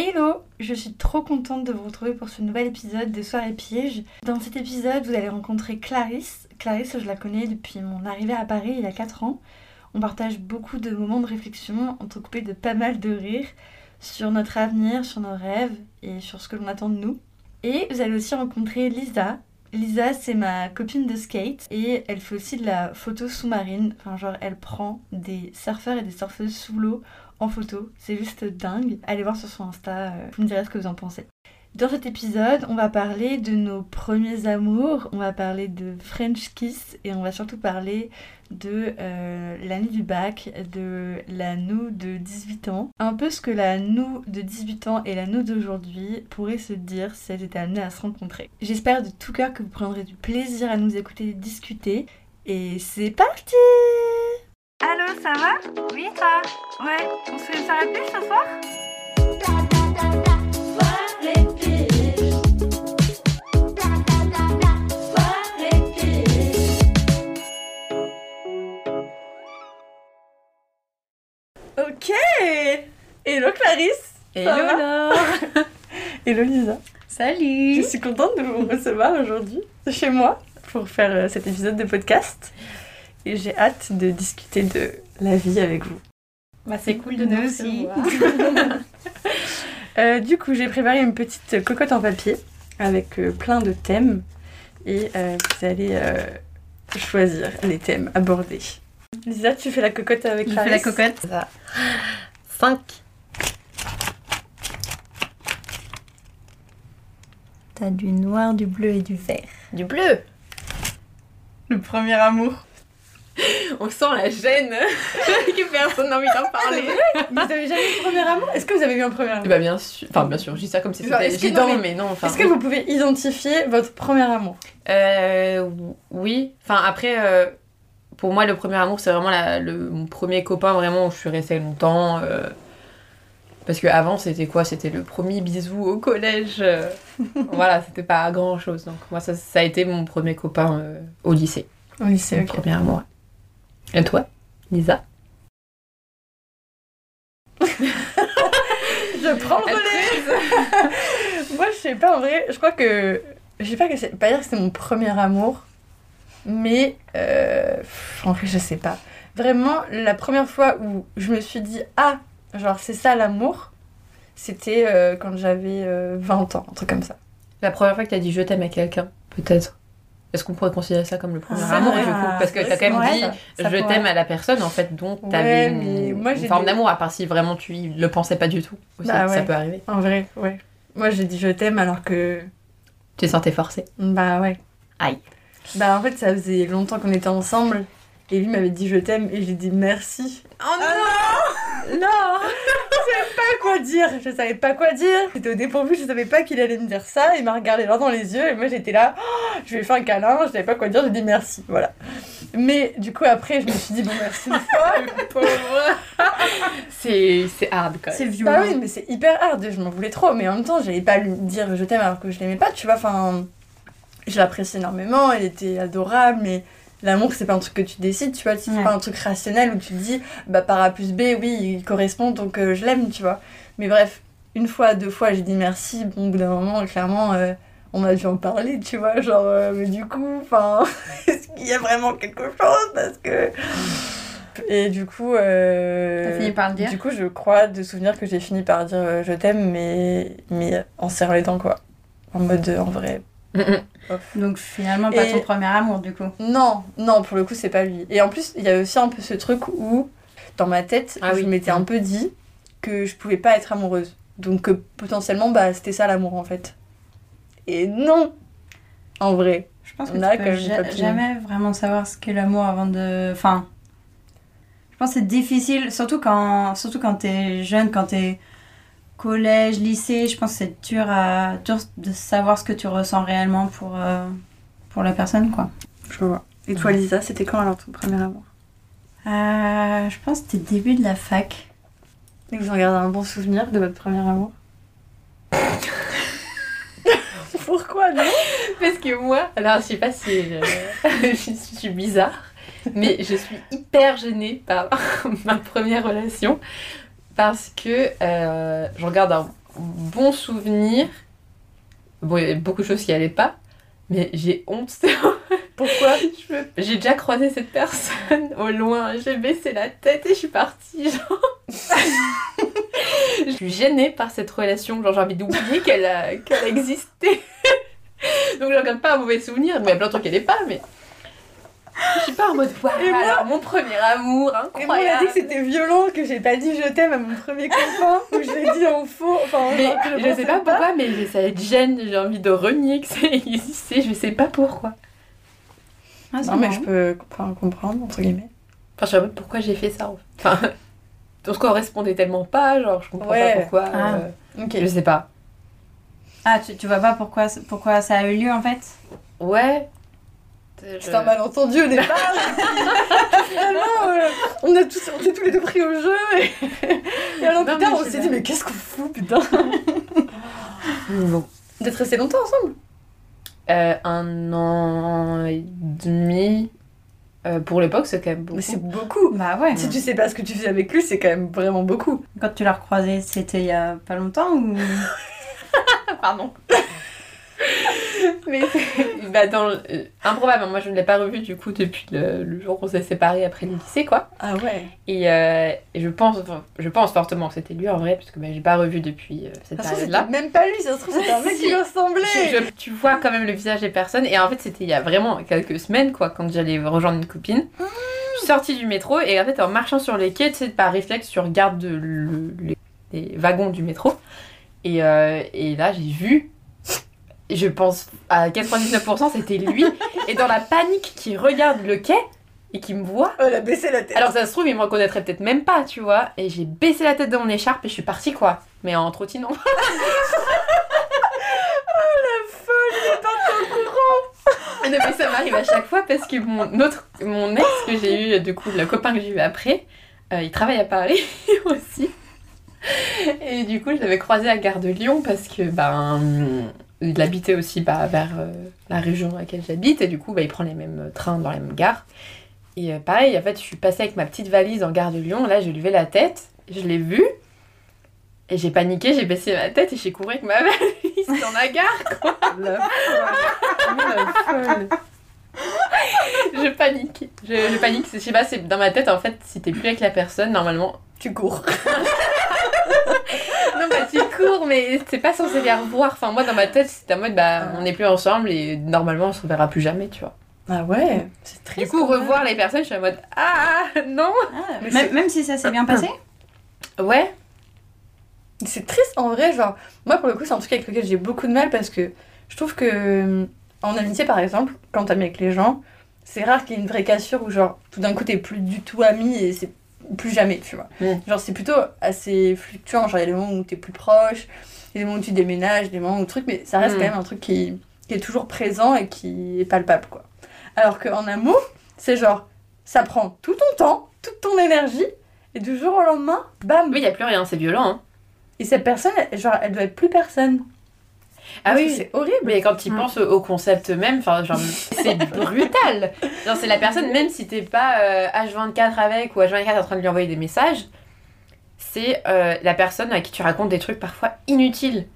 Hello, je suis trop contente de vous retrouver pour ce nouvel épisode de Soirée Piège. Dans cet épisode, vous allez rencontrer Clarisse. Clarisse, je la connais depuis mon arrivée à Paris il y a 4 ans. On partage beaucoup de moments de réflexion, entrecoupés de pas mal de rires sur notre avenir, sur nos rêves et sur ce que l'on attend de nous. Et vous allez aussi rencontrer Lisa. Lisa, c'est ma copine de skate et elle fait aussi de la photo sous-marine. Enfin, genre, elle prend des surfeurs et des surfeuses sous l'eau en photo. C'est juste dingue. Allez voir sur son Insta, euh, vous me direz ce que vous en pensez. Dans cet épisode, on va parler de nos premiers amours, on va parler de French Kiss et on va surtout parler de euh, l'année du bac, de la nous de 18 ans. Un peu ce que la nous de 18 ans et la nous d'aujourd'hui pourraient se dire si elles étaient amenées à se rencontrer. J'espère de tout cœur que vous prendrez du plaisir à nous écouter discuter. Et c'est parti Ça va? Oui, ça Ouais, on se fait une soirée plus ce soir? Ok. Hello Clarisse. Hello Laure. Hello Lisa. Salut. Je suis contente de vous recevoir aujourd'hui chez moi pour faire euh, cet épisode de podcast et j'ai hâte de discuter de la vie avec vous. Bah, c'est cool de nous aussi. Euh, du coup, j'ai préparé une petite cocotte en papier avec euh, plein de thèmes et euh, vous allez euh, choisir les thèmes abordés. Lisa, tu fais la cocotte avec Je fais la cocotte. 5. T'as du noir, du bleu et du vert. Du bleu Le premier amour. On sent la gêne que personne n'a envie d'en parler. Vous avez jamais eu un premier amour Est-ce que vous avez eu un premier amour Bah bien sûr, enfin bien sûr, je dis ça comme si c'était évident, non, mais... non, enfin... Est-ce que vous pouvez identifier votre premier amour Euh, oui, enfin après, euh, pour moi le premier amour c'est vraiment la- le, mon premier copain vraiment où je suis restée longtemps. euh, parce que avant c'était quoi? C'était le premier bisou au collège. euh, voilà, c'était pas grand chose. Donc moi ça, ça a été mon premier copain au lycée. C'est Mon ok. premier amour. Et toi, Lisa? Je prends le relais Moi, je sais pas, en vrai, je crois que... Je sais pas que c'est... Pas dire que c'était mon premier amour, mais... Euh, en vrai, je sais pas. Vraiment, la première fois où je me suis dit « Ah, genre, c'est ça l'amour », c'était euh, quand j'avais euh, 20 ans, un truc comme ça. La première fois que t'as dit je t'aime à quelqu'un, peut-être. Est-ce qu'on pourrait considérer ça comme le premier Ah, amour ouais. du coup? Parce que Ouais, t'as quand même dit vrai, ça. Ça je t'aime à la personne en fait, donc Ouais, t'avais mais une, moi, une forme d'amour, à part si vraiment tu le pensais pas du tout. Aussi, Bah Ça ouais. peut arriver. En vrai, ouais. Moi, j'ai dit « Je t'aime » alors que... Tu te sentais forcé. Bah ouais. Aïe. Bah en fait, ça faisait longtemps qu'on était ensemble. Et lui m'avait dit je t'aime et j'ai dit merci. Oh non Non savais pas quoi dire, je savais pas quoi dire. J'étais au dépourvu, je savais pas qu'il allait me dire ça. Il m'a regardé droit dans les yeux et moi j'étais là, Oh, je lui ai fait un câlin, je savais pas quoi dire, j'ai dit merci, voilà. Mais du coup après je me suis dit bon merci une fois. C'est c'est hard quand C'est même. violent. Bah oui, mais c'est hyper hard, je m'en voulais trop, mais en même temps, j'allais pas lui dire je t'aime alors que je l'aimais pas, tu vois, enfin, je l'apprécie énormément, elle était adorable, mais l'amour, c'est pas un truc que tu décides, tu vois, c'est Ouais. pas un truc rationnel où tu te dis, bah par A plus B, oui, il correspond, donc euh, je l'aime, tu vois. Mais bref, une fois, deux fois, j'ai dit merci, bon, au bout d'un moment, clairement, euh, on a dû en parler, tu vois, genre, euh, mais du coup, enfin, est-ce qu'il y a vraiment quelque chose? Parce que... Et du coup, T'as fini par le dire? du coup, je crois de souvenir que j'ai fini par dire je t'aime, mais, mais en serrant les dents, quoi. En mode, en vrai. Donc finalement, pas Et- ton premier amour du coup. Non, non, pour le coup, c'est pas lui. Et en plus, il y a aussi un peu ce truc où, dans ma tête, Ah je oui. m'étais un peu dit que je pouvais pas être amoureuse. Donc, que potentiellement, bah, c'était ça l'amour, en fait. Et non En vrai. Je pense que On a tu peux ja- jamais vraiment savoir ce qu'est l'amour avant de. Enfin. Je pense que c'est difficile, surtout quand, surtout quand t'es jeune, quand t'es collège, lycée. Je pense que c'est dur, à, dur de savoir ce que tu ressens réellement pour, euh, pour la personne, quoi. Je vois. Et toi, Lisa, c'était quand alors ton premier amour? Euh, je pense que c'était début de la fac. Et vous en gardez un bon souvenir de votre premier amour? Pourquoi non? Parce que moi, alors je sais pas si je, je suis bizarre, mais je suis hyper gênée par ma première relation parce que euh, j'en garde un bon souvenir. Bon, il y avait beaucoup de choses qui allaient pas, mais j'ai honte. Pourquoi? Je me- J'ai déjà croisé cette personne au loin, j'ai baissé la tête et je suis partie. Genre. je suis gênée par cette relation, genre j'ai envie d'oublier qu'elle a, qu'elle existé. Donc je regarde pas un mauvais souvenir, mais il y a plein de trucs qui n'allaient pas, mais. Je suis pas en mode, waouh, Et moi alors mon premier amour, Et moi, on a dit incroyable. que c'était violent, que j'ai pas dit je t'aime à mon premier copain, ou je l'ai dit en faux. Enfin, Mais genre, que je pensais sais pas pourquoi, mais ça gêne, j'ai envie de renier que ça existait, je sais pas pourquoi. Ah, Non, mais marrant. je peux enfin, comprendre, entre guillemets. Enfin, je sais pas pourquoi j'ai fait ça. en fait. Enfin, on se correspondait tellement pas, genre, je comprends Ouais. pas pourquoi. Ah. euh, Ok. je sais pas. Ah, tu, tu vois pas pourquoi, pourquoi ça a eu lieu en fait? Ouais. C'est un malentendu au départ. Finalement, euh, on, a tous, on s'est tous les deux pris au jeu. Et, et alors Non, plus tard, on s'est dit, mais qu'est-ce qu'on fout, putain Bon. Vous êtes restés longtemps ensemble Euh, un an et demi. Euh, pour l'époque, c'est quand même beaucoup. Mais c'est beaucoup. Bah ouais. Si tu sais pas ce que tu fais avec lui, c'est quand même vraiment beaucoup. Quand tu l'as recroisé, c'était il y a pas longtemps ou Pardon. Mais bah, dans le- euh, improbable, moi je ne l'ai pas revu du coup depuis le, le jour où on s'est séparés après le lycée quoi. Ah ouais. Et, euh, et je pense enfin, je pense fortement que c'était lui en vrai parce que bah, j'ai pas revu depuis euh, cette trouve, période là. même pas lui, ça se trouve, c'était un mec Si. qui ressemblait. Je- je- tu vois quand même le visage des personnes et en fait c'était il y a vraiment quelques semaines quoi quand j'allais rejoindre une copine. Je suis sortie du métro et en fait en marchant sur les quais, tu sais par réflexe tu regardes de- le- les, les wagons du métro et, euh, et là j'ai vu je pense à 99% c'était lui et dans la panique qui regarde le quai et qui me voit Oh, elle a baissé la tête. alors ça se trouve, il me reconnaîtrait peut-être même pas, tu vois. Et j'ai baissé la tête de mon écharpe et je suis partie, quoi. Mais en trottinant. Mais non, mais ça m'arrive à chaque fois parce que mon autre, mon ex que j'ai eu, du coup, le copain que j'ai eu après, euh, il travaille à Paris aussi. Et du coup, je l'avais croisé à Gare de Lyon parce que, ben, il habitait aussi bah, vers euh, la région dans laquelle j'habite et du coup, bah, il prend les mêmes trains dans les mêmes gares. Et euh, pareil, en fait, je suis passée avec ma petite valise en Gare de Lyon. Là, j'ai levé la tête, je l'ai vu. Et j'ai paniqué, j'ai baissé ma tête et j'ai couru avec ma valise dans la gare. La folle. Mais la folle. Je panique. Je, je panique. Je sais pas, c'est dans ma tête, en fait, si t'es plus avec la personne, normalement. Tu cours. Non, bah tu cours, mais c'est pas censé les revoir. Enfin, moi, dans ma tête, c'était en mode, bah, on n'est plus ensemble et normalement, on se reverra plus jamais, tu vois. Ah ouais, c'est triste. Du coup, revoir les personnes, je suis en mode, ah, non. Ah, même, si ça s'est bien passé Ouais. C'est triste en vrai, genre, moi pour le coup, c'est un truc avec lequel j'ai beaucoup de mal parce que je trouve que euh, en amitié par exemple, quand t'es avec les gens, c'est rare qu'il y ait une vraie cassure où genre tout d'un coup t'es plus du tout ami et c'est plus jamais, tu vois. Mm. Genre c'est plutôt assez fluctuant, genre il y a des moments où t'es plus proche, il y a des moments où tu déménages, des moments où truc, mais ça reste Mm. quand même un truc qui, qui est toujours présent et qui est palpable quoi. Alors qu'en amour, c'est genre, ça prend tout ton temps, toute ton énergie, Et du jour au lendemain, bam Oui, il y a plus rien, c'est violent. Hein. Et cette personne, genre, elle doit être plus personne. Ah oui, c'est horrible. Mais quand tu Mm. penses au concept même, enfin, genre, c'est brutal. Genre, c'est la personne, même si t'es pas euh, H24 avec ou H24 en train de lui envoyer des messages, c'est euh, la personne à qui tu racontes des trucs parfois inutiles.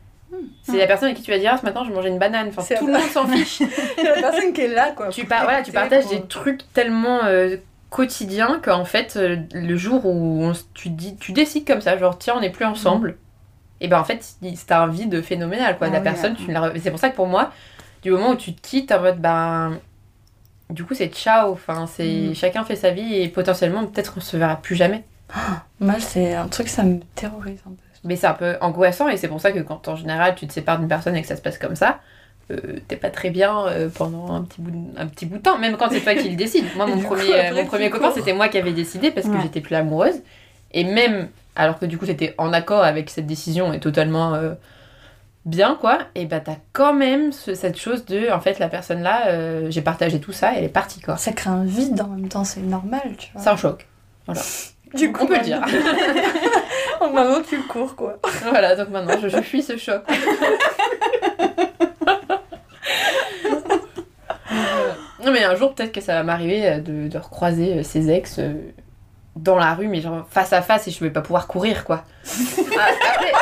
C'est la personne à qui tu vas dire, ah, ce matin, je mangeais une banane. Enfin, tout le monde s'en fiche. C'est la personne qui est là, quoi. tu, par- voilà, tu partages pour- des trucs tellement euh, quotidiens qu'en fait, euh, le jour où on s- tu, dis, tu décides comme ça, genre, tiens, on n'est plus ensemble, et ben en fait, c'est un vide phénoménal, quoi. Ah la oui, personne, ouais. tu ne la C'est pour ça que pour moi, du moment où tu te quittes, en mode, ben. Du coup, c'est ciao. Enfin, c'est Mm. chacun fait sa vie et potentiellement, peut-être qu'on se verra plus jamais. Moi, c'est un truc, ça me terrorise un peu. Mais c'est un peu angoissant et c'est pour ça que quand en général tu te sépares d'une personne et que ça se passe comme ça, euh, t'es pas très bien euh, pendant un petit, bout de, un petit bout de temps, même quand c'est toi qui le décide. Moi, mon coup, premier, mon premier copain, c'était moi qui avais décidé parce que Ouais. j'étais plus amoureuse. Et même, alors que du coup t'étais en accord avec cette décision et totalement euh, bien, quoi, et bah t'as quand même ce- cette chose de, en fait, la personne là, euh, j'ai partagé tout ça et elle est partie, quoi. Ça crée un vide en même temps, c'est normal, tu vois. C'est un choc. du On peut le dire. Maintenant, tu cours, quoi. voilà, donc maintenant je, je fuis ce choc. Non mais un jour peut-être que ça va m'arriver de, de recroiser euh, ses ex dans la rue, mais genre face à face et je vais pas pouvoir courir quoi. Ah, après,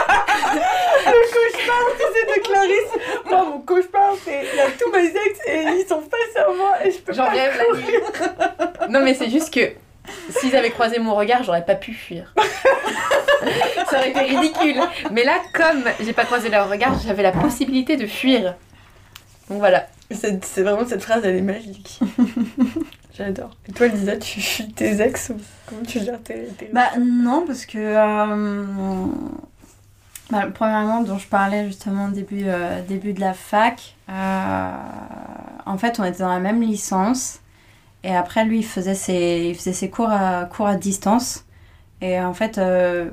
C'est de Clarisse. Moi, mon cauchemar, c'est. Il y a tous mes ex et ils sont face à moi et je peux j'en pas. rêve la nuit. Non mais c'est juste que s'ils avaient croisé mon regard, j'aurais pas pu fuir. ça aurait été ridicule. Mais là, comme j'ai pas croisé leur regard, j'avais la possibilité de fuir. Donc voilà. C'est c'est vraiment cette phrase, elle est magique. J'adore. Et toi, Lisa, tu fuis tes ex ou comment tu gères tes. tes... Bah non, parce que... euh, bah, premièrement, dont je parlais justement au début, euh, début de la fac, euh, en fait, on était dans la même licence. Et après, lui, il faisait ses, il faisait ses cours, à, cours à distance. Et en fait, euh,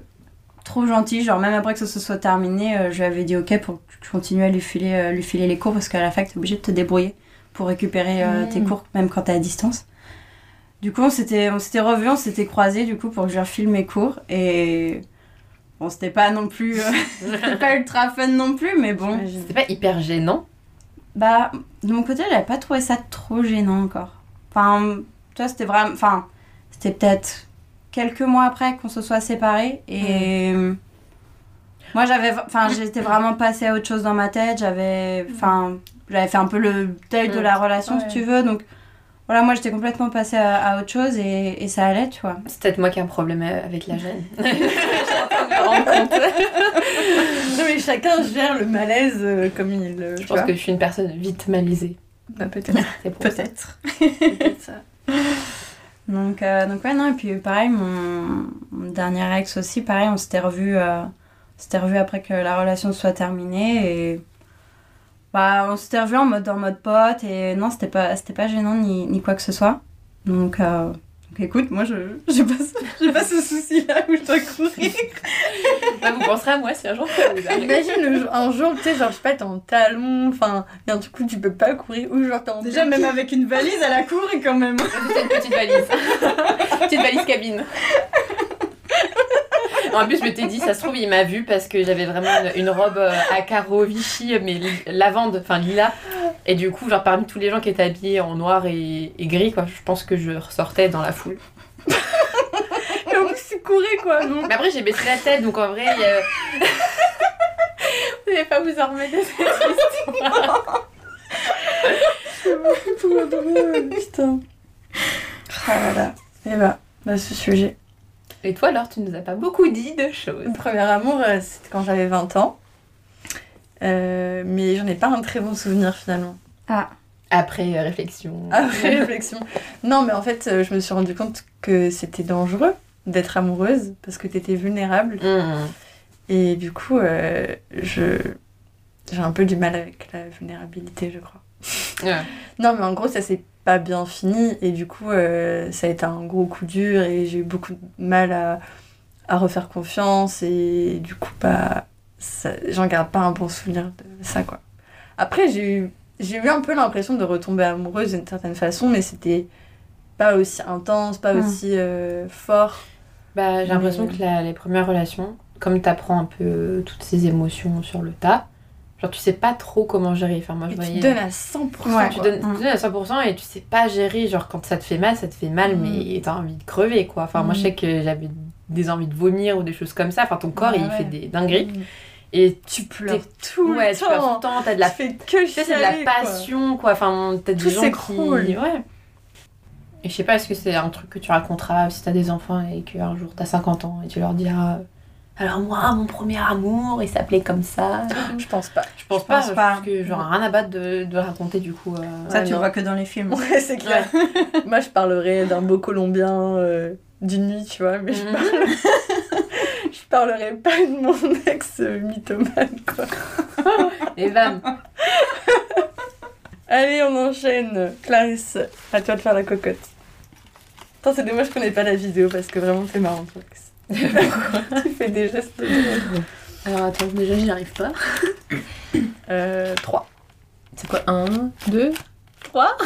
trop gentil, genre même après que ça se soit terminé, je lui avais dit ok pour que je continue à lui filer, lui filer les cours parce qu'à la fac, t'es obligé de te débrouiller pour récupérer euh, Mm. tes cours, même quand t'es à distance. Du coup, on s'était, on s'était revus, on s'était croisés du coup pour que je refile mes cours. Et bon, c'était pas non plus, euh, c'était pas ultra fun non plus, mais bon. C'est pas hyper gênant? Bah, de mon côté, j'avais pas trouvé ça trop gênant encore. Enfin, toi, c'était vraiment. Enfin, c'était peut-être quelques mois après qu'on se soit séparés. Et. Moi, j'avais. Enfin, j'étais vraiment passée à autre chose dans ma tête. J'avais. Enfin, j'avais fait un peu le deuil de Mm. la relation, Ouais. si tu veux. Donc, voilà, moi, j'étais complètement passée à, à autre chose et, et ça allait, tu vois. C'est peut-être moi qui ai un problème avec la gêne. Je me compte. Non, mais chacun gère le malaise euh, comme il. euh, Je pense vois. que je suis une personne vite malaisée. Bah, peut-être. Peut-être. peut-être ça. Donc, euh, donc ouais, non, et puis pareil, mon, mon dernier ex aussi, pareil, on s'était revu, euh, on s'était revu après que la relation soit terminée et bah, on s'était revu en mode, en mode pote et non, c'était pas, c'était pas gênant ni, ni quoi que ce soit. Donc, euh, donc écoute, moi, je j'ai pas, ce- j'ai pas ce souci-là où je dois courir. Bah, vous penserez à moi si un jour ça vous arrive. Imagine un jour, tu sais, genre, je sais pas, t'es en talon, enfin, et du coup, tu peux pas courir, ou genre, t'es en. Déjà, même avec une valise, elle a couru quand même. C'est une petite valise. petite valise cabine. En plus, je m'étais dit, ça se trouve, il m'a vu parce que j'avais vraiment une, une robe euh, à carreaux Vichy, mais lavande, enfin lilas. Et du coup, genre parmi tous les gens qui étaient habillés en noir et, et gris, quoi, je pense que je ressortais dans la foule. Et en plus, tu courais, quoi, donc. Mais après, j'ai baissé la tête, donc en vrai, il y a- vous n'allez pas vous en remettre de cette histoire. Putain. Ah là là. Et bah, bah, ce sujet. Et toi, alors, tu nous as pas beaucoup dit de choses. Mon premier amour, euh, c'était quand j'avais 20 ans. Euh, mais j'en ai pas un très bon souvenir finalement. Après euh, réflexion. Après réflexion. Non, mais en fait, euh, je me suis rendu compte que c'était dangereux d'être amoureuse parce que t'étais vulnérable. Mmh. Et du coup, euh, je j'ai un peu du mal avec la vulnérabilité, je crois. Ouais. Non, mais en gros, ça s'est pas bien fini et du coup, euh, ça a été un gros coup dur et j'ai eu beaucoup de mal à, à refaire confiance et du coup, bah, j'en garde pas un bon souvenir de ça, quoi. Après, j'ai eu, j'ai eu un peu l'impression de retomber amoureuse d'une certaine façon, mais c'était pas aussi intense, pas Mm. aussi euh, fort. Bah, j'ai l'impression Mais- que la- les premières relations, comme t'apprends un peu toutes ces émotions sur le tas, genre tu sais pas trop comment gérer. Enfin, moi je Et tu voyais. donnes à 100%. Ouais, tu donnes, tu donnes à 100% et tu sais pas gérer. Genre quand ça te fait mal, ça te fait mal, Mm. mais t'as envie de crever quoi. Enfin, moi je sais que j'avais des envies de vomir ou des choses comme ça. Enfin, ton corps Ouais, il ouais. fait des dingueries. Mm. Et Tu pleures tout ouais, le tu pleures tout temps. le temps, t'as de la Tu fais que Tu sais, c'est de la quoi. passion, quoi. Enfin, t'as des Tout gens qui... Ouais. Et je sais pas, est-ce que c'est un truc que tu raconteras si t'as des enfants et qu'un jour t'as 50 ans et tu leur diras... Alors moi, mon premier amour, il s'appelait comme ça. Je pense pas. Je pense Je pas, pense je pas. pense que j'aurais rien à battre de, de raconter du coup. euh, Ça, Ouais, tu non. le vois que dans les films. Ouais, c'est clair. Moi, je parlerais d'un beau Colombien euh, d'une nuit, tu vois, mais je, Mhm. parle... je parlerais pas de mon ex mythomane, quoi. Et bam Allez, on enchaîne. Clarisse, à toi de faire la cocotte. Attends, c'est dommage qu'on ait pas la vidéo parce que vraiment, c'est marrant, Clarisse. Tu fais des gestes. Alors attends, déjà j'y arrive pas. Euh, 3. C'est quoi 1, 2, 3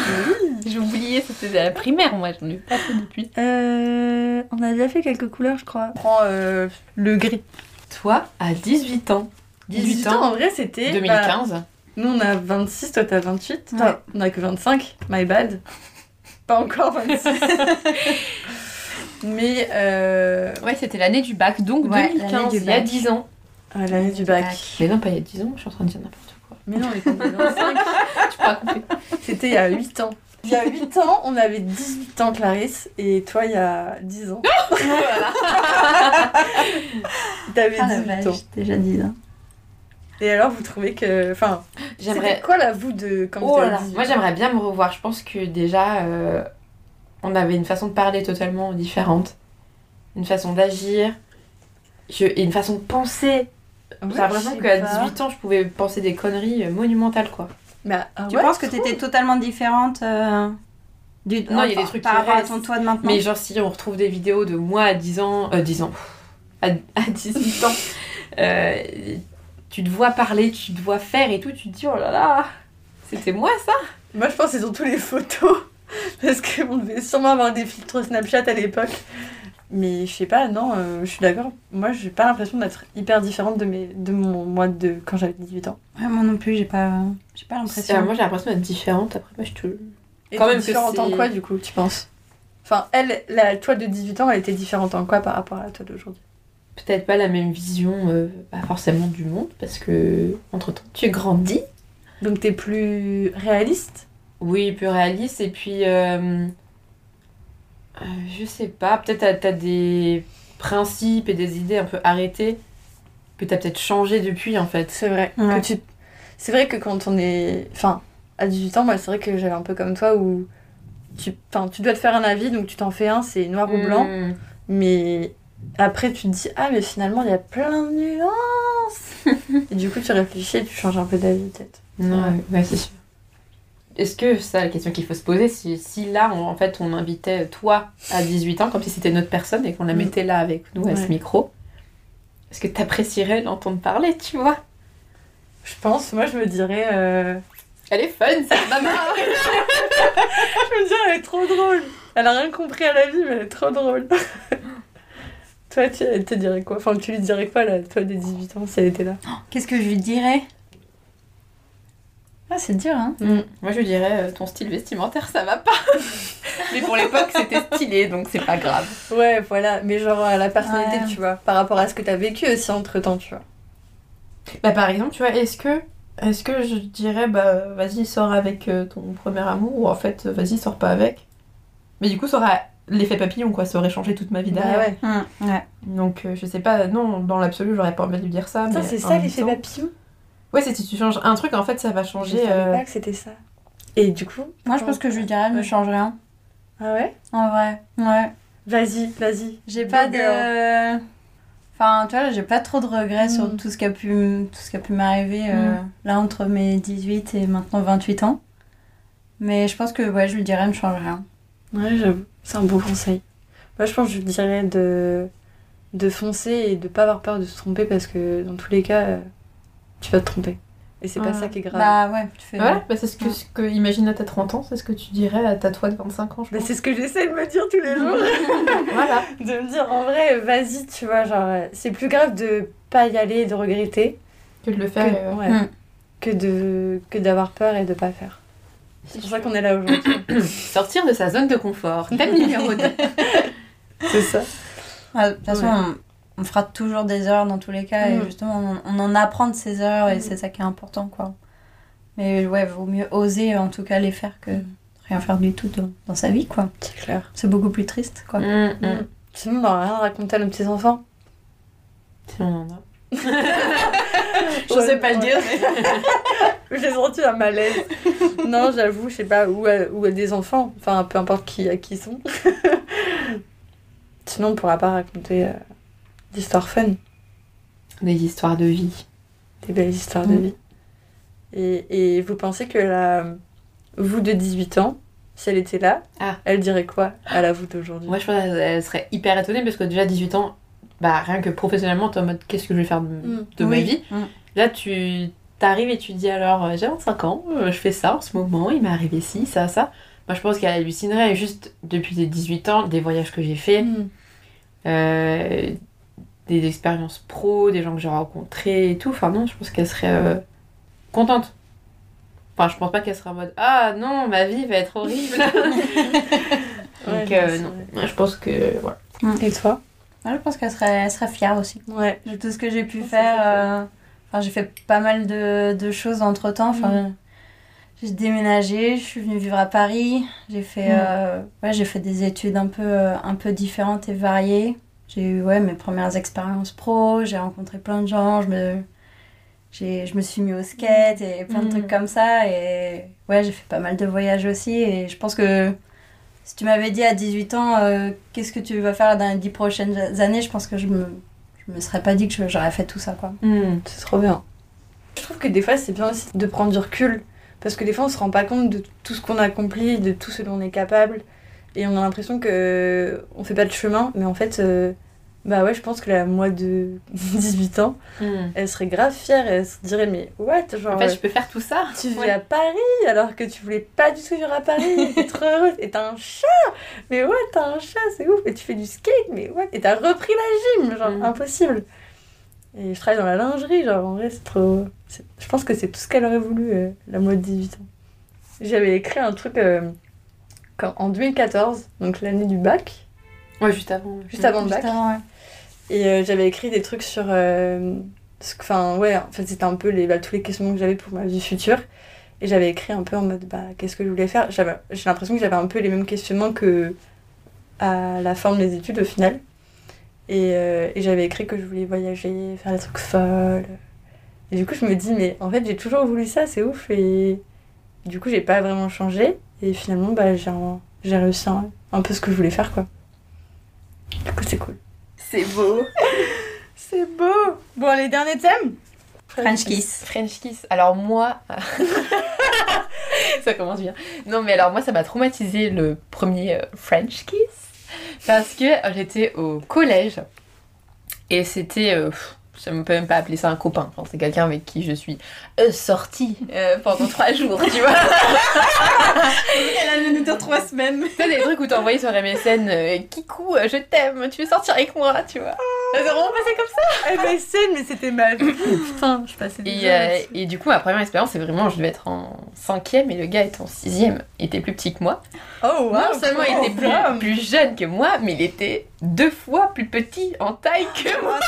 J'ai oublié, c'était à la primaire, moi, j'en ai pas fait depuis. Euh, on a déjà fait quelques couleurs, je crois. Prends euh, le gris. Toi, à 18 ans. 18, ans, en vrai, c'était. bah, 2015. nous, on a 26, toi, t'as 28. Ouais. Toi, on a que 25. My bad. Pas encore 26. Mais. Euh... Ouais, c'était l'année du bac, donc Ouais, l'année 2015, du il y a bac. 10 ans. Ah, l'année du bac. Mais non, pas il y a 10 ans, je suis en train de dire n'importe quoi. Mais non, 25. Tu peux pas couper. C'était il y a 8 ans. Il y a 8 ans, on avait 18 ans, Clarisse, et toi, il y a 10 ans. T'avais Ah la 18 ans. vache, déjà dit. Hein. Et alors, vous trouvez que. Enfin, J'aimerais. quoi la vous de quand Oh vous là là, 18 moi ans j'aimerais bien me revoir. Je pense que déjà, euh, on avait une façon de parler totalement différente, une façon d'agir, je- et une façon de penser. Ouais, J'ai l'impression qu'à pas. 18 ans, je pouvais penser des conneries euh, monumentales quoi. Mais, ah Tu ouais, penses que t'étais totalement différente euh, du... Non, il y a des trucs par qui rapport à ton toi de maintenant. Mais genre, si on retrouve des vidéos de moi à 10 ans, euh, 10 ans, à, à 18 ans, euh, tu te vois parler, tu te vois faire et tout, tu te dis, oh là là, c'était moi ça? Moi, je pense que c'est surtout les photos. Parce qu'on devait sûrement avoir des filtres Snapchat à l'époque. Mais je sais pas, non, euh, je suis d'accord. Moi, j'ai pas l'impression d'être hyper différente de, mes, de mon moi de quand j'avais 18 ans. Ouais, moi non plus, j'ai pas, j'ai pas l'impression. Moi j'ai l'impression d'être différente, après moi je te... Et Quand même différente en quoi, du coup, tu penses? Enfin, elle, la toi de 18 ans, elle était différente en quoi par rapport à la toi d'aujourd'hui? Peut-être pas la même vision, euh, pas forcément du monde, parce que entre temps tu grandis. Donc, t'es plus réaliste? Oui, plus réaliste, et puis euh, euh, je sais pas, peut-être t'as, t'as des principes et des idées un peu arrêtées que t'as peut-être changé depuis en fait. C'est vrai. Ouais. Que tu... C'est vrai que quand on est. Enfin, à 18 ans, moi, c'est vrai que j'avais un peu comme toi où. Tu... Enfin, tu dois te faire un avis, donc tu t'en fais un, c'est noir ou blanc. Mm. Mais après, tu te dis, ah, mais finalement, il y a plein de nuances. et du coup, tu réfléchis et tu changes un peu d'avis, peut-être. Ouais, ouais, c'est sûr. Est-ce que c'est ça la question qu'il faut se poser si, si là, on- en fait, on invitait toi à 18 ans, comme si c'était notre personne et qu'on la Mm. mettait là avec nous à ce micro, est-ce que t'apprécierais l'entendre parler, tu vois? Je pense, moi, je me dirais. euh, Elle est fun, cette maman Je me dirais, elle est trop drôle. Elle a rien compris à la vie, mais elle est trop drôle. toi, tu elle te dirais quoi? Enfin, tu lui dirais quoi, là, toi, des 18 ans, si elle était là? Qu'est-ce que je lui dirais? Ah, c'est dur, hein. Moi, je dirais, euh, ton style vestimentaire, ça va pas Mais pour l'époque, c'était stylé, donc c'est pas grave. Ouais, voilà. Mais genre, à la personnalité, Ouais. tu vois. Par rapport à ce que t'as vécu aussi entre temps, tu vois. Bah, par exemple, tu vois, est-ce que, est-ce que je dirais, bah, vas-y, sors avec euh, ton premier amour, ou en fait, euh, vas-y, sors pas avec Mais du coup, ça aurait l'effet papillon, quoi, ça aurait changé toute ma vie derrière. ouais. Hum, ouais. Donc, euh, je sais pas, non, dans l'absolu, j'aurais pas envie de lui dire ça. Putain, mais c'est ça l'effet papillon? Ouais, c'est si tu changes un truc, en fait, ça va Je changer. savais euh, pas que c'était ça. Et du coup Moi, je pense que je lui dirais, elle ne change rien. Ah ouais? En vrai, ouais. Vas-y, vas-y. J'ai pas de. Enfin, tu vois, j'ai pas trop de regrets Mm. sur tout ce qui a pu, tout ce qui a pu m'arriver euh, là entre mes 18 et maintenant 28 ans. Mais je pense que ouais, je lui dirais ne change rien. Ouais, j'avoue. C'est un bon conseil. Moi, je pense que je lui dirais de, de foncer et de pas avoir peur de se tromper parce que dans tous les cas, euh, tu vas te tromper. Et c'est Ouais. pas ça qui est grave. Bah ouais, tu fais. Voilà, bah c'est ce que, ce que imagine à ta 30 ans, c'est ce que tu dirais à ta toi de 25 ans, je Bah, c'est ce que j'essaie de me dire tous les jours. voilà. de me dire en vrai, vas-y, tu vois, genre, c'est plus grave de pas y aller et de regretter Que de le que, faire. euh, ouais, Mm. que de que d'avoir peur et de pas faire. C'est pour ça qu'on est là aujourd'hui. Sortir de sa zone de confort. Thème numéro 2. c'est ça. Ah, De toute façon, Ouais. On, fera toujours des erreurs dans tous les cas et Mm. justement, on, on en apprend de ces erreurs et Mm. c'est ça qui est important, quoi. Mais ouais, vaut mieux oser en tout cas les faire que Mm. rien faire du tout dans, dans sa vie, quoi. C'est clair. C'est beaucoup plus triste, quoi. Sinon, on n'aura rien à raconter à nos petits enfants. Si on en a. Je sais pas le dire, J'ai senti un malaise. non, j'avoue, je sais pas, ou à, ou à des enfants, enfin peu importe qui, à qui ils sont. Sinon, on pourra pas raconter euh, d'histoires fun, Des histoires de vie. des belles histoires de Mm. vie. Et, et vous pensez que la vous de 18 ans, si elle était là, Ah. elle dirait quoi à la vous d'aujourd'hui? Moi, je pense qu'elle elle serait hyper étonnée parce que déjà, 18 ans, bah rien que professionnellement, t'es en mode qu'est-ce que je vais faire de, Mm. de ma Oui. vie? Mm. Là, tu t'arrives et tu dis alors, euh, j'ai 25 ans, euh, je fais ça en ce moment, il m'est arrivé ci, ça, ça. Moi, je pense qu'elle hallucinerait juste depuis les 18 ans, des voyages que j'ai faits, euh, des expériences pro, des gens que j'ai rencontrés et tout. Enfin, non, je pense qu'elle serait euh, contente. Enfin, je pense pas qu'elle serait en mode ah non, ma vie va être horrible. Ouais, Donc, euh, non. Moi, je pense que voilà. Et toi? Moi, je pense qu'elle serait, elle serait fière aussi Ouais. de tout ce que j'ai pu faire. euh, Enfin, j'ai fait pas mal de, de choses entre temps. Enfin, j'ai déménagé, je suis venue vivre à Paris. J'ai fait, Mm. euh, ouais, j'ai fait des études un peu, euh, un peu différentes et variées. J'ai eu ouais, mes premières expériences pro, j'ai rencontré plein de gens, je me, je me suis mis au skate et plein de Mm. trucs comme ça. Et ouais, j'ai fait pas mal de voyages aussi. Et je pense que si tu m'avais dit à 18 ans, euh, qu'est-ce que tu vas faire dans les 10 prochaines années, je pense que je me, je me serais pas dit que j'aurais fait tout ça, quoi. C'est trop bien. Je trouve que des fois, c'est bien aussi de prendre du recul. Parce que des fois, on se rend pas compte de tout ce qu'on a accompli, de tout ce dont on est capable. Et on a l'impression que on fait pas de chemin. Mais en fait, euh, bah ouais, je pense que la moi de 18 ans, elle serait grave fière. Et elle se dirait, mais what Genre, En fait, euh, je peux faire tout ça. tu vis Ouais. à Paris alors que tu voulais pas du tout vivre à Paris. T'es trop heureuse. Et t'as un chat. Mais ouais, t'as un chat, c'est ouf. Et tu fais du skate. Mais ouais. Et t'as repris la gym. Genre, Mm. impossible. Et je travaille dans la lingerie. Genre, en vrai, c'est trop. Je pense que c'est tout ce qu'elle aurait voulu, euh, la moi de 18 ans. J'avais écrit un truc euh, quand- en 2014, donc l'année du bac, Ouais, juste avant. juste avant le bac. Juste avant, ouais. Et euh, j'avais écrit des trucs sur. euh, Enfin, ouais, en fait, c'était un peu les, bah, tous les questionnements que j'avais pour ma vie future. Et j'avais écrit un peu en mode, bah, qu'est-ce que je voulais faire? J'ai l'impression que j'avais un peu les mêmes questionnements que à la fin de mes études au final. Et, euh, et j'avais écrit que je voulais voyager, faire des trucs folles. Et du coup, je me dis, mais en fait, j'ai toujours voulu ça, c'est ouf. Et du coup, j'ai pas vraiment changé. Et finalement, bah, j'ai réussi un, un peu ce que je voulais faire, quoi. Du coup, c'est cool. C'est beau. C'est beau Bon, les derniers thèmes? French kiss. French kiss. Alors moi, ça commence bien. Non mais alors moi ça m'a traumatisé le premier euh, French kiss parce que euh, j'étais au collège et c'était, euh, je ne peux même pas appeler ça un copain. Enfin, c'est quelqu'un avec qui je suis euh, sortie euh, pendant trois jours, tu vois. Elle a nous dire trois semaines. C'est des trucs où t'as envoyé sur MSN euh, Kikou, euh, je t'aime, tu veux sortir avec moi, tu vois. C'est vraiment passé comme ça. MSN, mais c'était ma vie Putain, je passais des Et, et du coup, ma première expérience, c'est vraiment, je devais être en cinquième et le gars était en sixième. Il était plus petit que moi. Oh, wow, non seulement il était plus, plus jeune que moi, mais il était deux fois plus petit en taille que moi.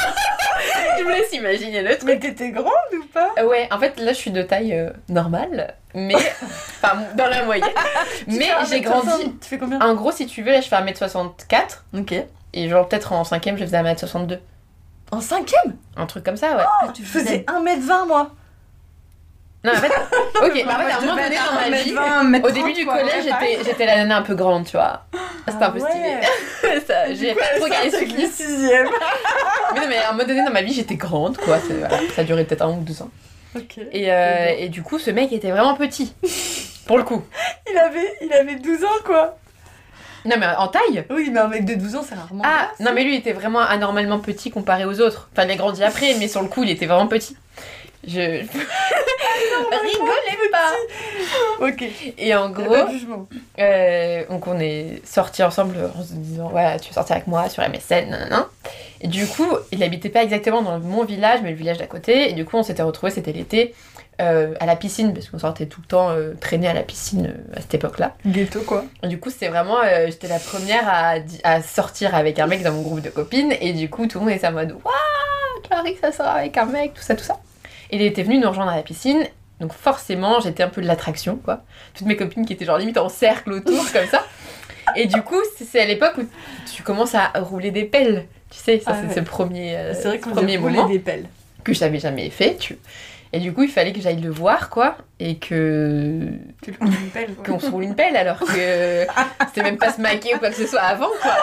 je vous laisse imaginer le truc. Mais t'étais grande ou pas? Euh, Ouais, en fait, là, je suis de taille euh, normale, mais. Enfin, dans la moyenne. mais j'ai grandi. Tu fais combien? En gros, si tu veux, là, je fais 1m64. Ok. Et genre, peut-être en cinquième, je faisais 1m62. En cinquième? Un truc comme ça, ouais. Je faisais 1m20 moi Non, en fait, ok, bah, en fait, à un moment donné dans ma vie, au début du collège, j'étais, j'étais la nana un peu grande, tu vois. C'était un peu stylé. Ça, j'ai pas trop gagné ce glisse. sixième Mais non, mais à un moment donné dans ma vie, j'étais grande, quoi. Voilà, ça a duré peut-être un ou deux ans. Et, euh, et du coup, ce mec était vraiment petit. Pour le coup. Il avait, il avait 12 ans quoi Non, mais en taille Oui, mais un mec de 12 ans, c'est rarement. Ah, grave, non, mais lui, il était vraiment anormalement petit comparé aux autres. Enfin, il a grandi après, mais sur le coup, il était vraiment petit. Je. Rigolez pas Ok. Et en gros, euh, donc on est sortis ensemble en se disant ouais tu veux sortir avec moi sur MSN nanana. Et du coup il habitait pas exactement dans mon village mais le village d'à côté et du coup on s'était retrouvés c'était l'été euh, à la piscine parce qu'on sortait tout le temps euh, traîner à la piscine euh, à cette époque là. Ghetto quoi. Et du coup c'est vraiment j'étais la première à, à sortir avec un mec dans mon groupe de copines et du coup tout le monde était en mode waouh Clarisse ça sort avec un mec tout ça tout ça. Il était venu nous rejoindre à la piscine donc forcément j'étais un peu de l'attraction quoi toutes mes copines qui étaient genre limite en cercle autour comme ça. Et du coup, c'est- à l'époque où tu commences à rouler des pelles. Tu sais, ça Ah c'est ouais. ce premier, euh, vrai ce premier moment des pelles. que je n'avais jamais fait. Tu... Et du coup, il fallait que j'aille le voir, quoi, et que qu'on se roule une pelle alors que c'était même pas se maquiller ou quoi que ce soit avant, quoi.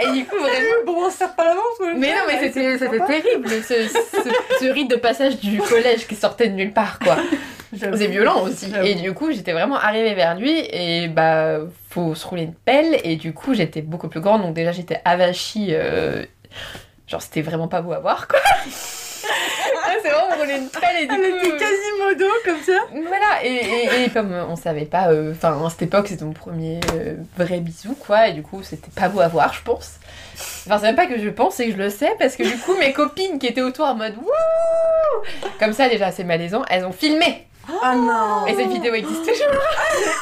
Et du coup, vraiment. Bon, on se serre pas la manche ou Mais non, mais c'était terrible, ce, ce, ce rite de passage du collège qui sortait de nulle part, quoi. C'est violent aussi. Et du coup, j'étais vraiment arrivée vers lui et bah, faut se rouler une pelle. Et du coup, j'étais beaucoup plus grande, donc déjà j'étais avachie. euh, Genre, c'était vraiment pas beau à voir, quoi. Ah, c'est vraiment rouler une pelle et du Elle coup. était quasimodo comme ça. Voilà, et, et- et comme on savait pas, euh, enfin à cette époque c'était mon premier euh, vrai bisou quoi, et du coup c'était pas beau à voir je pense. Enfin c'est même pas que je pense, c'est que je le sais parce que du coup mes copines qui étaient autour en mode wouh Comme ça déjà c'est malaisant, elles ont filmé Ah non. et cette vidéo existe toujours.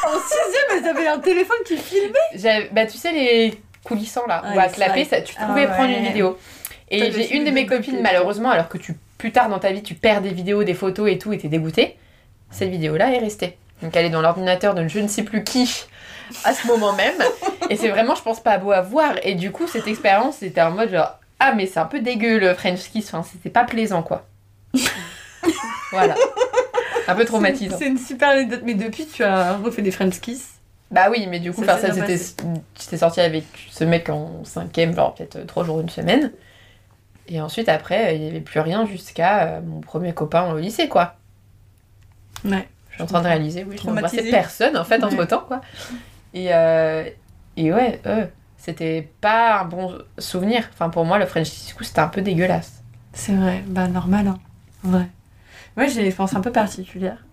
En sixième, elles avaient un téléphone qui filmait. Bah tu sais les coulissants là, Ouais, où à clapper, ça, tu Ah pouvais ouais. prendre une vidéo. Et j'ai une de mes copines malheureusement, alors que tu plus tard dans ta vie tu perds des vidéos, des photos et tout, et t'es dégoûtée, cette vidéo là est restée. Donc elle est dans l'ordinateur de je ne sais plus qui à ce moment même. Et c'est vraiment, je pense, pas beau à voir. Et du coup, cette expérience, c'était en mode genre, ah, mais c'est un peu dégueu le French kiss. Enfin, c'était pas plaisant, quoi. voilà. Un peu traumatisant. C'est une super anecdote. Mais depuis, tu as refait des French kiss? Bah oui, mais du coup, Ça enfin, ça, c'était. Sortie avec ce mec en cinquième, genre peut-être euh, trois jours, une semaine. Et ensuite, après, il n'y avait plus rien jusqu'à euh, mon premier copain au lycée, quoi. Ouais. Je suis en train de réaliser, oui, je Traumatisée. personne, en fait, Ouais. entre temps, quoi. Et, euh, et ouais, euh, c'était pas un bon souvenir. Enfin, pour moi, le French kiss, c'était un peu dégueulasse. C'est vrai. Bah, normal, hein. Ouais. Moi, j'ai une expérience un peu particulière.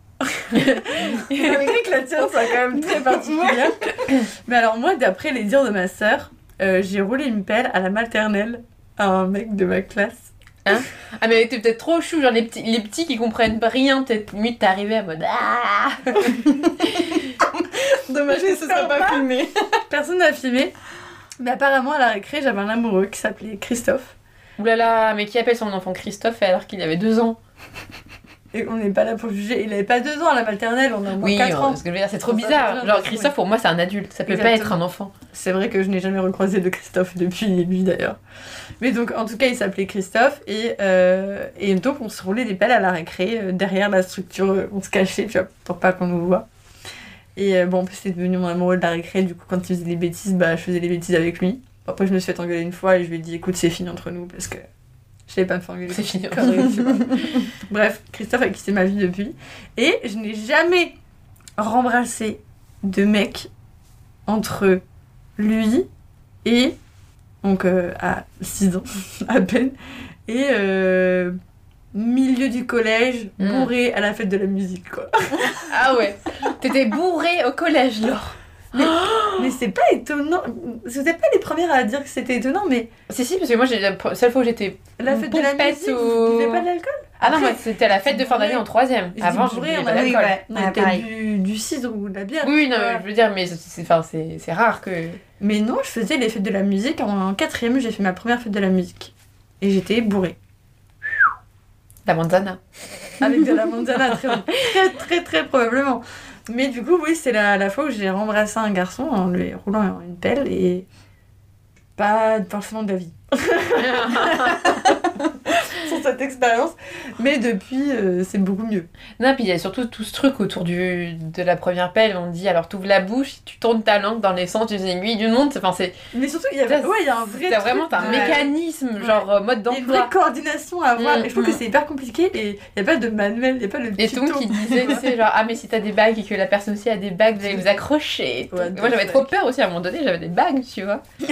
Malgré que la tienne soit quand même très particulière. Mais alors, moi, d'après les dires de ma sœur, euh, j'ai roulé une pelle à la maternelle à un mec de ma classe. Ah, mais t'es peut-être trop chou, genre les petits, les petits qui comprennent pas rien, peut-être limite t'es arrivé à mode Ah Dommage que ce soit pas pas. filmé. Personne n'a filmé. Mais apparemment, à la récré, j'avais un amoureux qui s'appelait Christophe. Oulala, mais qui appelle son enfant Christophe alors qu'il avait deux ans? Et on n'est pas là pour juger. Il avait pas deux ans à la maternelle, on a moins Oui, quatre ans. ce que je veux dire, c'est trop bizarre. Genre Christophe, pour moi, c'est un adulte. Ça peut pas être un enfant. C'est vrai que je n'ai jamais recroisé de Christophe depuis lui d'ailleurs. Mais donc en tout cas il s'appelait Christophe et, euh, et donc on se roulait des pelles à la récré euh, derrière la structure, euh, on se cachait tu vois, pour pas qu'on nous voit. Et euh, bon en plus c'est devenu mon amoureux de la récré, du coup quand il faisait des bêtises bah je faisais des bêtises avec lui. Après je me suis fait engueuler une fois et je lui ai dit écoute c'est fini entre nous parce que je savais pas me engueuler. C'est fini. Bref, Christophe a quitté ma vie depuis et je n'ai jamais rembrassé de mec entre lui et donc euh, à 6 ans à peine et euh, milieu du collège Mm. bourré à la fête de la musique quoi. Ah ouais. T'étais bourré au collège, Laure. mais c'est pas étonnant, c'était pas les premières à dire que c'était étonnant mais Si, si, parce que moi, j'ai la seule fois où j'étais. la fête de la musique, au- vous buvez pas de l'alcool? Ah non, moi, c'était la fête de fin d'année en troisième. Avant, je bourré, buvais on pas avait- d'alcool. ouais. On Ouais, a peut-être pareil. du, du cidre ou de la bière. Oui, non, mais je veux dire, mais c'est- c'est enfin, c'est- c'est rare que. Mais non, je faisais les fêtes de la musique. En quatrième, j'ai fait ma première fête de la musique. Et j'étais bourrée. La manzana. Avec de la manzana, très, très, très, très probablement. Mais du coup, oui, c'est la, la fois où j'ai rembrassé un garçon en lui roulant une pelle et pas forcément de la vie. Cette expérience. Mais depuis, euh, c'est beaucoup mieux. Non, puis il y a surtout tout ce truc autour du, de la première pelle. On dit alors, t'ouvres la bouche, tu tournes ta langue dans les sens des aiguilles du monde. Enfin, c'est. Mais surtout, il y a, ouais, il y a un vrai. T'as vraiment un mécanisme, genre euh, mode Il y a une d'emploi. vraie coordination à avoir. Mm, et je trouve mm. que c'est hyper compliqué. Et il n'y a pas de manuel, il n'y a pas de Et tout qui disait, tu sais, genre, ah, mais si t'as des bagues et que la personne aussi a des bagues, vous allez vous accrocher. moi, j'avais trop peur aussi à un moment donné, j'avais des bagues, tu vois.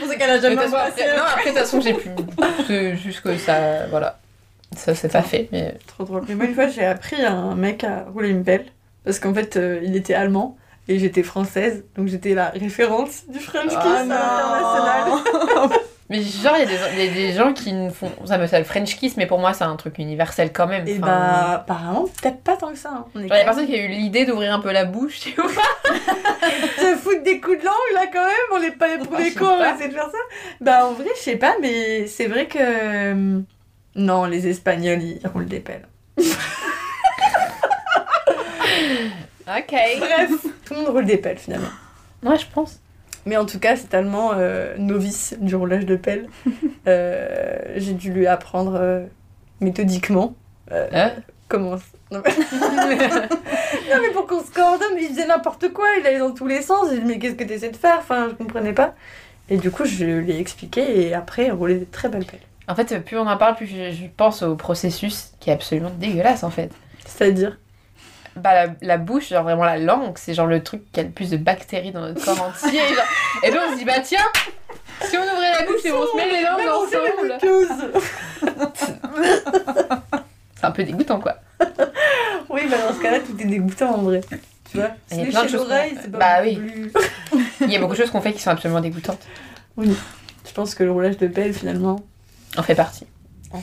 pour ça qu'elle a Mais de toute façon, après, non, après, de toute façon, j'ai pu. C'est juste que ça. Voilà. Ça, c'est pas fait, mais. Trop drôle. Mais moi, une fois, j'ai appris à un mec à rouler une pelle. Parce qu'en fait, euh, il était allemand et j'étais française. Donc j'étais la référence du French kiss Ah à l'international. Mais genre, il y, a des- il y a des gens qui ne font. Ça me fait le French kiss, mais pour moi, c'est un truc universel quand même. Et Enfin, bah, apparemment, peut-être pas tant que ça. hein. On est Genre, il y a personne qui a eu l'idée d'ouvrir un peu la bouche, tu vois. se foutre des coups de langue là quand même. On est pas les premiers cons à essayer de faire ça. Bah, en vrai, je sais pas, mais c'est vrai que. euh, Non, les Espagnols, ils roulent des pelles. Ok. Bref, tout le monde roule des pelles finalement. Ouais, je pense. Mais en tout cas, c'est tellement euh, novice du roulage de pelle. Euh, J'ai dû lui apprendre euh, méthodiquement euh, Hein? comment. Non mais... non, mais pour qu'on se coordonne, il faisait n'importe quoi, il allait dans tous les sens. J'ai dit, mais qu'est-ce que tu essaies de faire? Enfin, je comprenais pas. Et du coup, je lui ai expliqué et après, il roulait des très belles pelles. En fait, plus on en parle, plus je, je pense au processus qui est absolument dégueulasse en fait. C'est-à-dire? Bah, la, la bouche, genre vraiment la langue, c'est genre le truc qui a le plus de bactéries dans notre corps entier. Et, genre- et là, on se dit, bah tiens, si on ouvrait la bouche et on se met les langues ensemble. C'est un peu dégoûtant quoi. Oui, bah dans ce cas-là, tout est dégoûtant en vrai. Tu vois Il y a plein de choses l'oreille, qu'on- c'est pas Bah oui. plus- Il y a beaucoup de choses qu'on fait qui sont absolument dégoûtantes. Je pense que le roulage de pelle, finalement, On fait partie.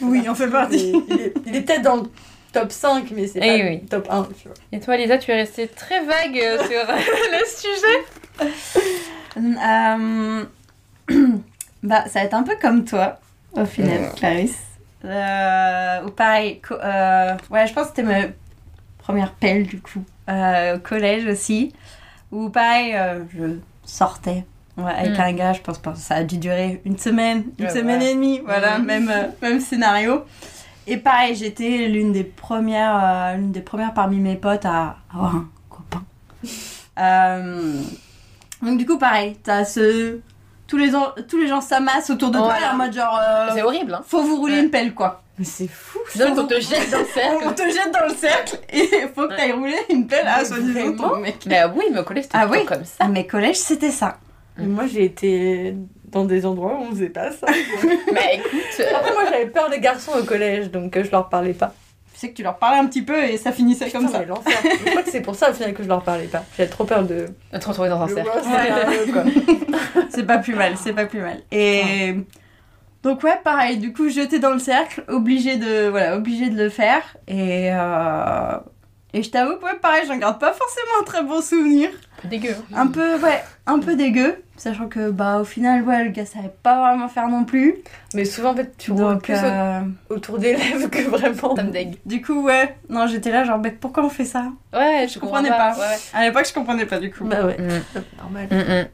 Oui, on fait partie. Il est, il est peut-être dans le top 5, mais c'est pas Eh le oui. top 1, tu vois. Et toi, Lisa, tu es restée très vague euh, sur le sujet. Euh, bah, ça va être un peu comme toi, au final, Clarisse. Euh, ou pareil, euh, ouais, je pense que c'était ma première pelle, du coup, euh, au collège aussi. Ou pareil, euh, je sortais ouais, avec Mm. un gars, je pense que ça a dû durer une semaine, une Ouais, semaine ouais. et demie, voilà, Mm. même, euh, même scénario. Et pareil, j'étais l'une des premières, euh, l'une des premières parmi mes potes à avoir un copain. Euh, donc du coup, pareil, t'as ce... Tous les, gens, tous les gens s'amassent autour de toi Ouais. en mode genre... euh, C'est horrible, hein. faut vous rouler Ouais. une pelle, quoi. Mais c'est fou, Donc, on te jette dans le cercle. On te jette dans le cercle et il faut que t'ailles rouler une pelle à Mais soi-disant mec. Mais euh, oui, mais au collège, c'était Ah oui. comme ça. À mes collèges, c'était ça. Moi, j'ai été dans des endroits où on faisait pas ça. Mais écoute, euh, Après, moi, j'avais peur des garçons au collège, donc euh, je leur parlais pas. Tu sais que tu leur parlais un petit peu et ça finissait comme ça. Je crois que c'est pour ça, au final, que je leur parlais pas. J'avais trop peur de... de te retrouver dans un de cercle. quoi. C'est pas plus mal, c'est pas plus mal. Et donc ouais, pareil, du coup, jeté dans le cercle, obligé de voilà, obligé de le faire et euh... et je t'avoue que ouais, pareil, j'en garde pas forcément un très bon souvenir. Un peu dégueu. Un peu ouais, un peu dégueu, sachant que bah au final ouais, le gars savait pas vraiment faire non plus. Mais souvent, en fait, tu Donc plus euh, autour des lèvres que vraiment. Ça me dégue. du coup ouais, non, j'étais là genre mais pourquoi on fait ça? Ouais, je, comprenais pas. Ouais, ouais. À l'époque, je comprenais pas du coup. Bah ouais, Mm. normal. Mm, mm.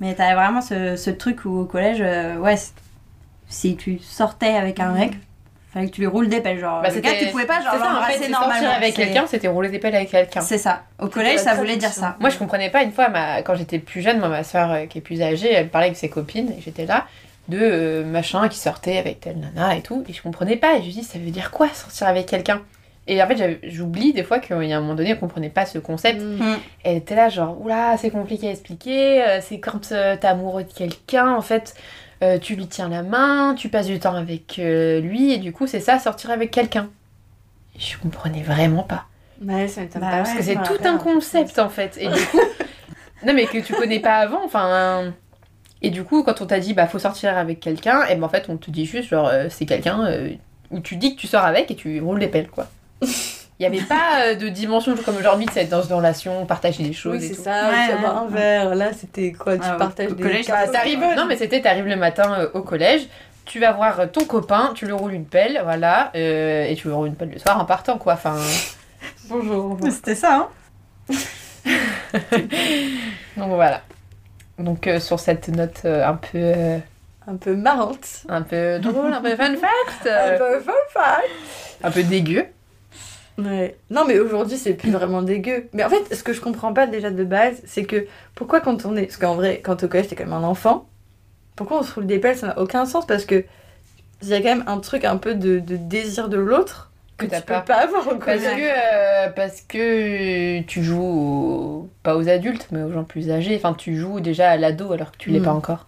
Mais t'avais vraiment ce, ce truc où au collège, euh, ouais, si tu sortais avec un mec, fallait que tu lui roules des pelles. Genre, Bah, le gars, c'était- tu pouvais pas genre C'est ça, en fait, normalement. sortir avec quelqu'un, c'était rouler des pelles avec quelqu'un. C'est ça. Au collège, ça voulait dire ça. Moi, je comprenais pas une fois, ma... quand j'étais plus jeune, moi, ma soeur qui est plus âgée, elle parlait avec ses copines et j'étais là de euh, machin qui sortait avec telle nana et tout, et je comprenais pas. Et je me dis, ça veut dire quoi sortir avec quelqu'un? Et en fait, j'oublie des fois qu'il y a un moment donné, on comprenait pas ce concept. Mm. Elle était là, genre, oula, c'est compliqué à expliquer. euh, C'est quand euh, t'es amoureux de quelqu'un, en fait, euh, tu lui tiens la main, tu passes du temps avec euh, lui, et du coup, c'est ça, sortir avec quelqu'un. Je comprenais vraiment pas. Ouais, ça Bah pas. ouais, Parce que c'est tout un concept en fait. Et du coup, non mais que tu connais pas avant, enfin. Et du coup, quand on t'a dit bah faut sortir avec quelqu'un, et ben en fait on te dit juste genre euh, c'est quelqu'un où tu dis que tu sors avec et tu roules des pelles quoi. Il y avait pas euh, de dimension comme aujourd'hui, c'est être dans une relation, partager des choses Oui, c'est ça, Ouais, tu vas boire ouais. un verre. Là, c'était quoi Tu Ah, partages au des collège, cartes. non mais c'était t'arrives le matin euh, au collège, tu vas voir ton copain, tu lui roules une pelle, voilà, euh, et tu lui roules une pelle le soir en partant quoi. Enfin, Bonjour. C'était ça, hein. donc voilà. Donc euh, sur cette note euh, un peu euh, Un peu marrante. un peu drôle, un peu fun fact, Un peu fun fact. un peu dégueu. Ouais. Non, mais aujourd'hui, c'est plus vraiment dégueu. Mais en fait, ce que je comprends pas déjà de base, c'est que pourquoi quand on est. Parce qu'en vrai, quand au collège, t'es quand même un enfant, pourquoi on se roule des pelles? Ça n'a aucun sens parce que il y a quand même un truc un peu de, de désir de l'autre que tu pas. peux pas avoir au Parce collège. que, euh, parce que tu joues aux- pas aux adultes, mais aux gens plus âgés. Enfin, tu joues déjà à l'ado alors que tu l'es Mm. pas encore.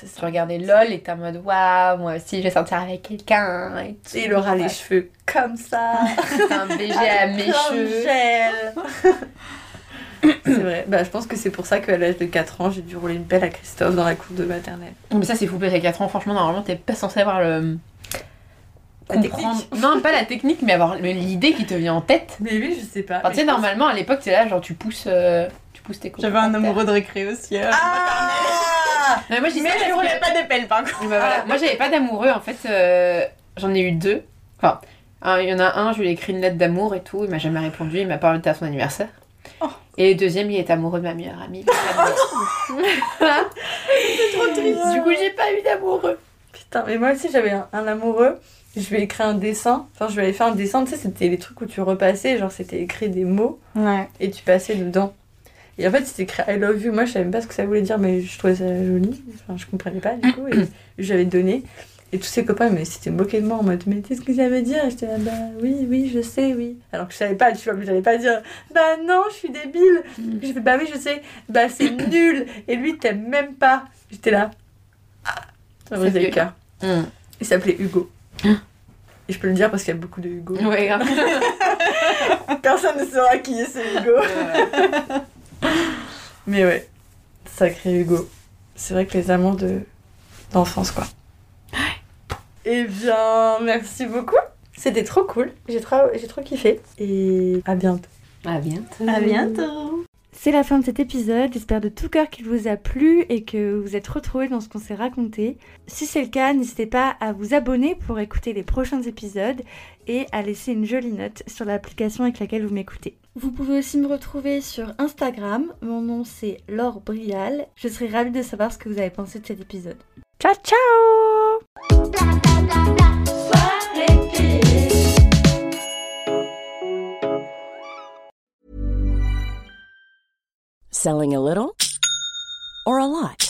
C'est Tu ça. regardais LOL et t'es en mode waouh, moi aussi je vais sortir avec quelqu'un. Et, tout. Et il aura les cheveux comme ça. C'est un BG à mes cheveux. gel. c'est vrai. Bah, je pense que c'est pour ça qu'à l'âge de 4 ans, j'ai dû rouler une pelle à Christophe dans la cour de maternelle. Mais ça, c'est fou, parce qu'à 4 ans, franchement, normalement, t'es pas censé avoir le. La comprendre. Non, pas la technique, mais avoir l'idée qui te vient en tête. Mais oui, je sais pas. Enfin, tu sais, normalement, à l'époque, t'es là, genre, tu pousses, euh, tu pousses tes. J'avais un amoureux de récré aussi. euh. Ah Non, mais moi, je dis mais ça je parce roulais que- pas des pelles par contre. Bah voilà. Moi, j'avais pas d'amoureux, en fait. euh, J'en ai eu deux. Enfin, un- il y en a un, je lui ai écrit une lettre d'amour et tout. Il m'a jamais répondu. Il m'a pas invité à son anniversaire. Et le deuxième, il est amoureux de ma meilleure amie. C'est trop triste. Du coup, j'ai pas eu d'amoureux. Putain, mais moi aussi j'avais un, un amoureux. Je lui ai écrit un dessin. Enfin, je lui avais fait un dessin. Tu sais, c'était les trucs où tu repassais. Genre, c'était écrit des mots Ouais. et tu passais dedans. Et en fait, c'était écrit I love you. Moi, je savais même pas ce que ça voulait dire, mais je trouvais ça joli. Enfin, je comprenais pas du coup. Et j'avais donné. Et tous ses copains, mais c'était moqué de moi en mode, mais qu'est-ce que ça veut dire? Et j'étais là, bah oui, oui, je sais, oui. Alors que je savais pas, tu vois, mais j'allais pas dire, bah non, je suis débile. J'ai fait, bah oui, je sais, bah c'est nul. Et lui, t'aimes même pas. J'étais là. Ah, ça me brisait le cœur. Hmm. Il s'appelait Hugo. Et je peux le dire parce qu'il y a beaucoup de Hugo. Ouais, grave. Personne ne saura qui est ce Hugo. Mais ouais, sacré Hugo. C'est vrai que les amants de d'enfance, quoi. Eh bien, merci beaucoup. C'était trop cool. J'ai trop, j'ai trop kiffé. Et à bientôt. À bientôt. À bientôt. C'est la fin de cet épisode, j'espère de tout cœur qu'il vous a plu et que vous êtes retrouvés dans ce qu'on s'est raconté. Si c'est le cas, n'hésitez pas à vous abonner pour écouter les prochains épisodes et à laisser une jolie note sur l'application avec laquelle vous m'écoutez. Vous pouvez aussi me retrouver sur Instagram, mon nom c'est Laure Brial. Je serai ravie de savoir ce que vous avez pensé de cet épisode. Ciao ciao Selling a little or a lot?